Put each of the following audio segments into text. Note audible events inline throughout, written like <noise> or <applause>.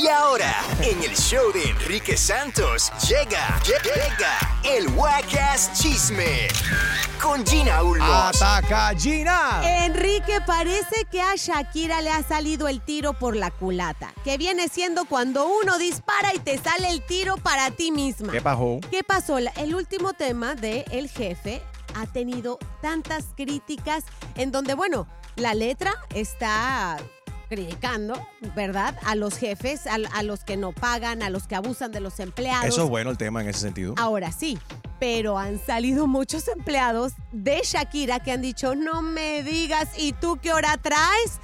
Y ahora, en el show de Enrique Santos, llega, llega el Wacas Chisme con Gina Ulmos. ¡Ataca, Gina! Enrique, parece que a Shakira le ha salido el tiro por la culata, que viene siendo cuando uno dispara y te sale el tiro para ti misma. ¿Qué pasó? ¿Qué pasó? El último tema de El Jefe ha tenido tantas críticas en donde, bueno, la letra está criticando, ¿verdad? A los jefes, a, a los que no pagan, a los que abusan de los empleados. Eso es bueno el tema en ese sentido. Ahora sí, pero han salido muchos empleados de Shakira que han dicho, no me digas, ¿y tú qué hora traes?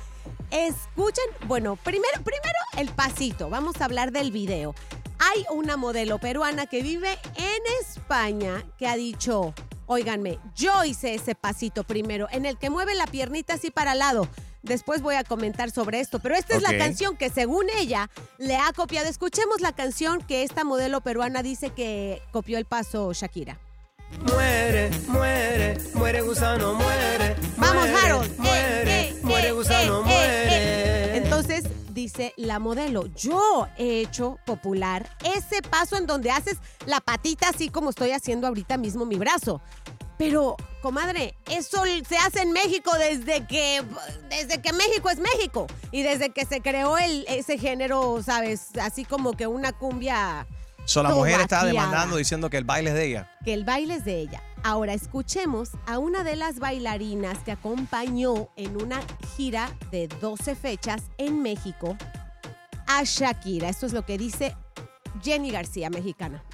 Escuchen, bueno, primero, primero el pasito, vamos a hablar del video. Hay una modelo peruana que vive en España que ha dicho, óiganme, yo hice ese pasito primero, en el que mueve la piernita así para al lado. Después voy a comentar sobre esto, pero esta es la canción que según ella le ha copiado. Escuchemos la canción que esta modelo peruana dice que copió el paso Shakira. Muere, muere, muere gusano, muere. Vamos, muere, Harold. Muere, Eh, eh, muere eh, gusano, eh, eh, muere. eh. Entonces dice la modelo, yo he hecho popular ese paso en donde haces la patita así como estoy haciendo ahorita mismo mi brazo. Pero, comadre, eso se hace en México desde que, desde que México es México y desde que se creó el, ese género, ¿sabes? Así como que una cumbia So, la mujer está demandando diciendo que el baile es de ella. que el baile es de ella. Ahora escuchemos a una de las bailarinas que acompañó en una gira de 12 fechas en México a Shakira. Esto es lo que dice Jenny García, mexicana.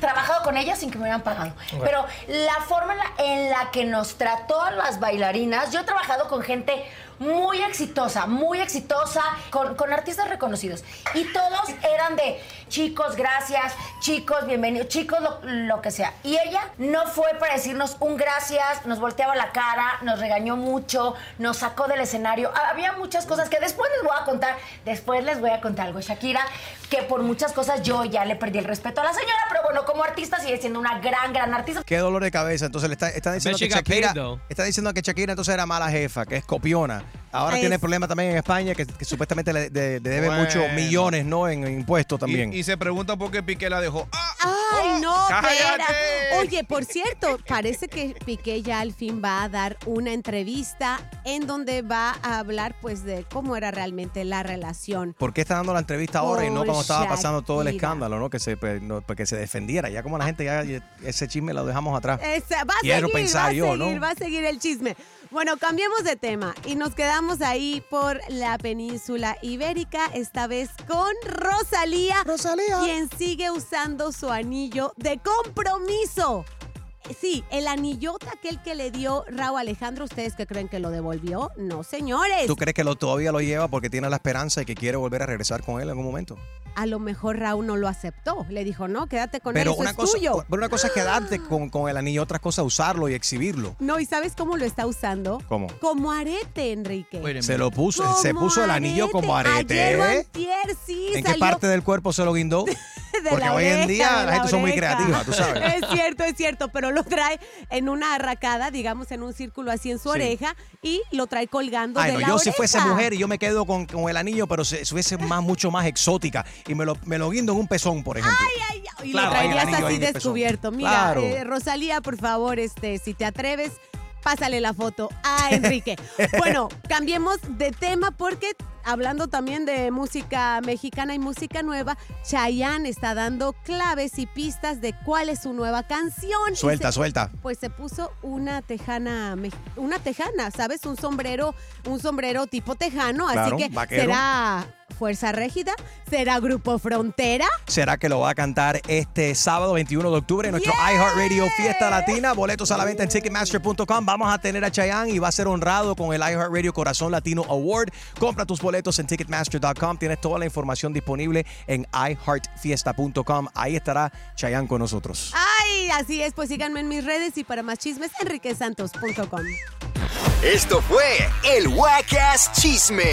Trabajado con ella sin que me hubieran pagado. Pero la forma en la, en la que nos trató a las bailarinas, yo he trabajado con gente muy exitosa, muy exitosa, con, con artistas reconocidos. Y todos eran de chicos, gracias, chicos, bienvenidos, chicos, lo, lo que sea. Y ella no fue para decirnos un gracias, nos volteaba la cara, nos regañó mucho, nos sacó del escenario. Había muchas cosas que después les voy a contar, después les voy a contar algo, Shakira, que por muchas cosas yo ya le perdí el respeto a la señora, pero bueno, como artista sigue siendo una gran, gran artista. Qué dolor de cabeza. Entonces le está, está diciendo que Shakira está diciendo que Shakira entonces era mala jefa, que es copiona. Ahora Es- tiene problemas también en España, que, que supuestamente le, de- le debe Bueno. muchos millones, ¿no? En impuestos también. Y, y se pregunta por qué Piqué la dejó. ¡Ah! ¡Ay, no! ¡Cállate! espera! Oye, por cierto, parece que Piqué ya al fin va a dar una entrevista en donde va a hablar pues de cómo era realmente la relación. ¿Por qué está dando la entrevista ahora y no Por cuando estaba pasando todo el Shakira. escándalo, ¿no? Que se, pues, no, que se defendiera. Ya como la gente ya ese chisme lo dejamos atrás. Esa- va a Quiero seguir, pensar va a yo, seguir, ¿no? va a seguir el chisme. Bueno, cambiemos de tema y nos quedamos ahí por la península ibérica, esta vez con Rosalía, Rosalía. quien sigue usando su anillo de compromiso. Sí, el anillote aquel que le dio Raúl Alejandro, ¿ustedes que creen que lo devolvió? No, señores. ¿Tú crees que lo, todavía lo lleva porque tiene la esperanza y que quiere volver a regresar con él en algún momento? A lo mejor Raúl no lo aceptó. Le dijo, no, quédate con Pero él, eso una, es cosa, tuyo. pero una cosa es quedarte con, con el anillo, otra cosa es usarlo y exhibirlo. No, ¿y sabes cómo lo está usando? ¿Cómo? Como arete, Enrique. Se lo puso, se puso el anillo como arete. Ayer ¿eh? antier, sí, ¿En qué parte del cuerpo se lo guindó? <laughs> de Porque la hoy en día la gente son muy creativa, tú sabes. <laughs> Es cierto, es cierto, pero lo trae en una arracada, digamos, en un círculo así en su Sí. oreja y lo trae colgando Ay, de no, la yo si fuese mujer y yo me quedo con, con el anillo, pero si si fuese más, mucho más exótica y me lo, me lo guindo en un pezón, por ejemplo. Ay, ay, y Claro, lo traerías así descubierto. Mira, Claro. eh, Rosalía, por favor, este, si te atreves, pásale la foto a <laughs> Enrique. bueno, cambiemos de tema porque hablando también de música mexicana y música nueva, Chayanne está dando claves y pistas de cuál es su nueva canción. Suelta, se- suelta. Pues se puso una tejana, una tejana, ¿sabes? Un sombrero, un sombrero tipo tejano, Claro, así que vaquero. será Fuerza Régida? ¿Será Grupo Frontera? ¿Será que lo va a cantar este sábado 21 de octubre en nuestro iHeartRadio Fiesta Latina? Boletos a la venta en Ticketmaster.com. Vamos a tener a Chayanne y va a ser honrado con el iHeartRadio Corazón Latino Award. Compra tus boletos en Ticketmaster.com. Tienes toda la información disponible en iHeartFiesta.com. Ahí estará Chayanne con nosotros. Ay, así es, pues síganme en mis redes y para más chismes, enriquesantos.com. Esto fue el Wacas Chisme